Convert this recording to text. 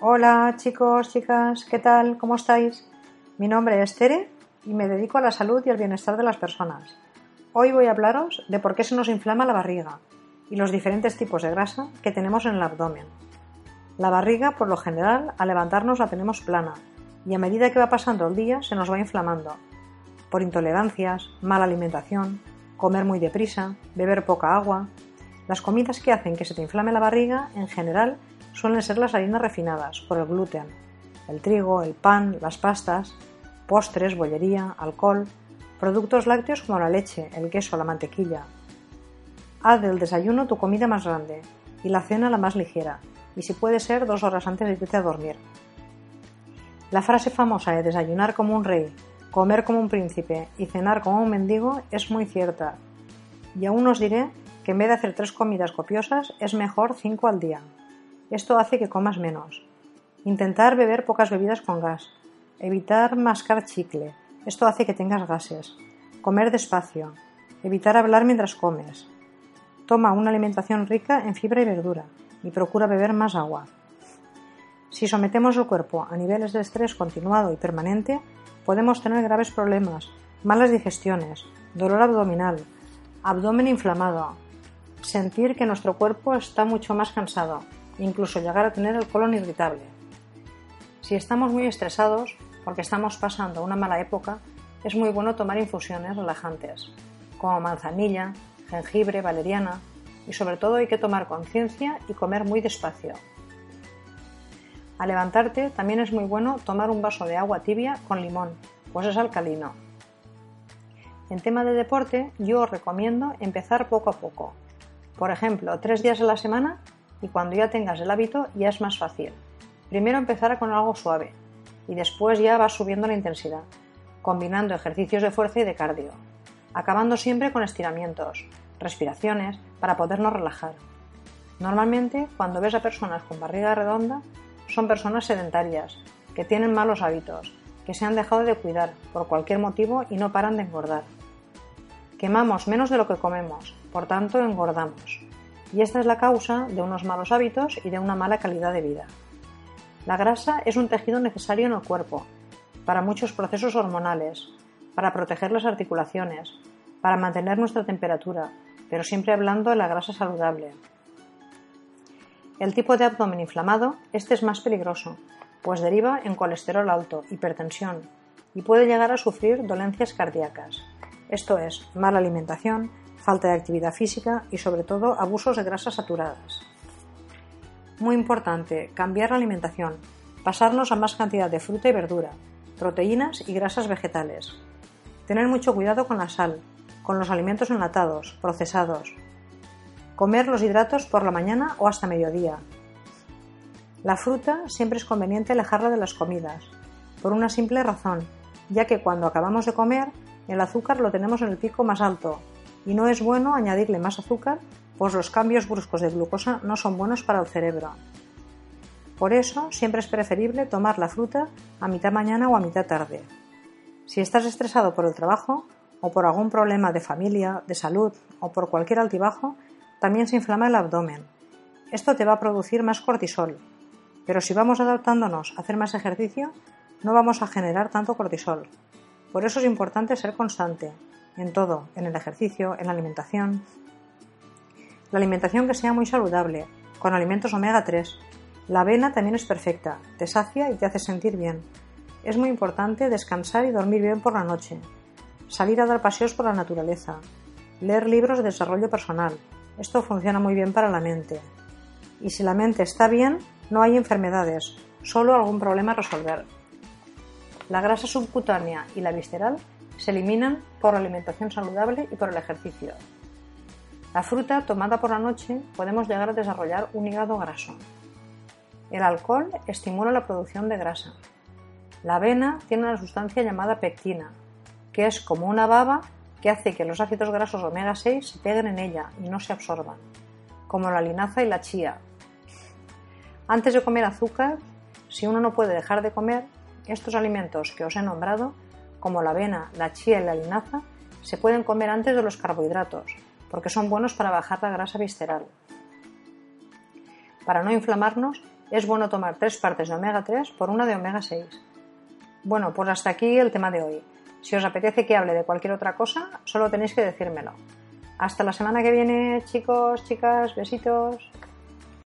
Hola chicos, chicas, ¿qué tal? ¿Cómo estáis? Mi nombre es Tere y me dedico a la salud y al bienestar de las personas. Hoy voy a hablaros de por qué se nos inflama la barriga y los diferentes tipos de grasa que tenemos en el abdomen. La barriga, por lo general, al levantarnos la tenemos plana y a medida que va pasando el día se nos va inflamando. Por intolerancias, mala alimentación, comer muy deprisa, beber poca agua. Las comidas que hacen que se te inflame la barriga, en general, suelen ser las harinas refinadas por el gluten, el trigo, el pan, las pastas, postres, bollería, alcohol, productos lácteos como la leche, el queso, la mantequilla. Haz del desayuno tu comida más grande y la cena la más ligera, y si puede ser dos horas antes de irte a dormir. La frase famosa de desayunar como un rey, comer como un príncipe y cenar como un mendigo es muy cierta, y aún os diré que en vez de hacer tres comidas copiosas es mejor cinco al día. Esto hace que comas menos. Intentar beber pocas bebidas con gas. Evitar mascar chicle. Esto hace que tengas gases. Comer despacio. Evitar hablar mientras comes. Toma una alimentación rica en fibra y verdura y procura beber más agua. Si sometemos el cuerpo a niveles de estrés continuado y permanente, podemos tener graves problemas, malas digestiones, dolor abdominal, abdomen inflamado, sentir que nuestro cuerpo está mucho más cansado, incluso llegar a tener el colon irritable. Si estamos muy estresados porque estamos pasando una mala época, es muy bueno tomar infusiones relajantes, como manzanilla, jengibre, valeriana, y sobre todo hay que tomar conciencia y comer muy despacio. Al levantarte también es muy bueno tomar un vaso de agua tibia con limón, pues es alcalino. En tema de deporte, yo os recomiendo empezar poco a poco. Por ejemplo, tres días a la semana y cuando ya tengas el hábito ya es más fácil. Primero empezar con algo suave y después ya vas subiendo la intensidad, combinando ejercicios de fuerza y de cardio, acabando siempre con estiramientos, respiraciones para podernos relajar. Normalmente, cuando ves a personas con barriga redonda, son personas sedentarias, que tienen malos hábitos, que se han dejado de cuidar por cualquier motivo y no paran de engordar. Quemamos menos de lo que comemos, por tanto engordamos y esta es la causa de unos malos hábitos y de una mala calidad de vida. La grasa es un tejido necesario en el cuerpo, para muchos procesos hormonales, para proteger las articulaciones, para mantener nuestra temperatura, pero siempre hablando de la grasa saludable. El tipo de abdomen inflamado, este es más peligroso, pues deriva en colesterol alto, hipertensión, y puede llegar a sufrir dolencias cardíacas. Esto es, mala alimentación, falta de actividad física y sobre todo abusos de grasas saturadas. Muy importante, cambiar la alimentación, pasarnos a más cantidad de fruta y verdura, proteínas y grasas vegetales. Tener mucho cuidado con la sal, con los alimentos enlatados, procesados. Comer los hidratos por la mañana o hasta mediodía. La fruta siempre es conveniente alejarla de las comidas, por una simple razón, ya que cuando acabamos de comer, el azúcar lo tenemos en el pico más alto y no es bueno añadirle más azúcar, pues los cambios bruscos de glucosa no son buenos para el cerebro. Por eso siempre es preferible tomar la fruta a mitad mañana o a mitad tarde. Si estás estresado por el trabajo o por algún problema de familia, de salud o por cualquier altibajo, también se inflama el abdomen. Esto te va a producir más cortisol, pero si vamos adaptándonos a hacer más ejercicio, no vamos a generar tanto cortisol. Por eso es importante ser constante, en todo, en el ejercicio, en la alimentación. La alimentación que sea muy saludable, con alimentos omega 3. La avena también es perfecta, te sacia y te hace sentir bien. Es muy importante descansar y dormir bien por la noche. Salir a dar paseos por la naturaleza. Leer libros de desarrollo personal. Esto funciona muy bien para la mente. Y si la mente está bien, no hay enfermedades, solo algún problema a resolver. La grasa subcutánea y la visceral se eliminan por la alimentación saludable y por el ejercicio. La fruta tomada por la noche podemos llegar a desarrollar un hígado graso. El alcohol estimula la producción de grasa. La avena tiene una sustancia llamada pectina, que es como una baba que hace que los ácidos grasos omega 6 se peguen en ella y no se absorban, como la linaza y la chía. Antes de comer azúcar, si uno no puede dejar de comer, estos alimentos que os he nombrado, como la avena, la chía y la linaza, se pueden comer antes de los carbohidratos, porque son buenos para bajar la grasa visceral. Para no inflamarnos, es bueno tomar tres partes de omega 3 por una de omega 6. Bueno, pues hasta aquí el tema de hoy. Si os apetece que hable de cualquier otra cosa, solo tenéis que decírmelo. Hasta la semana que viene, chicos, chicas, besitos.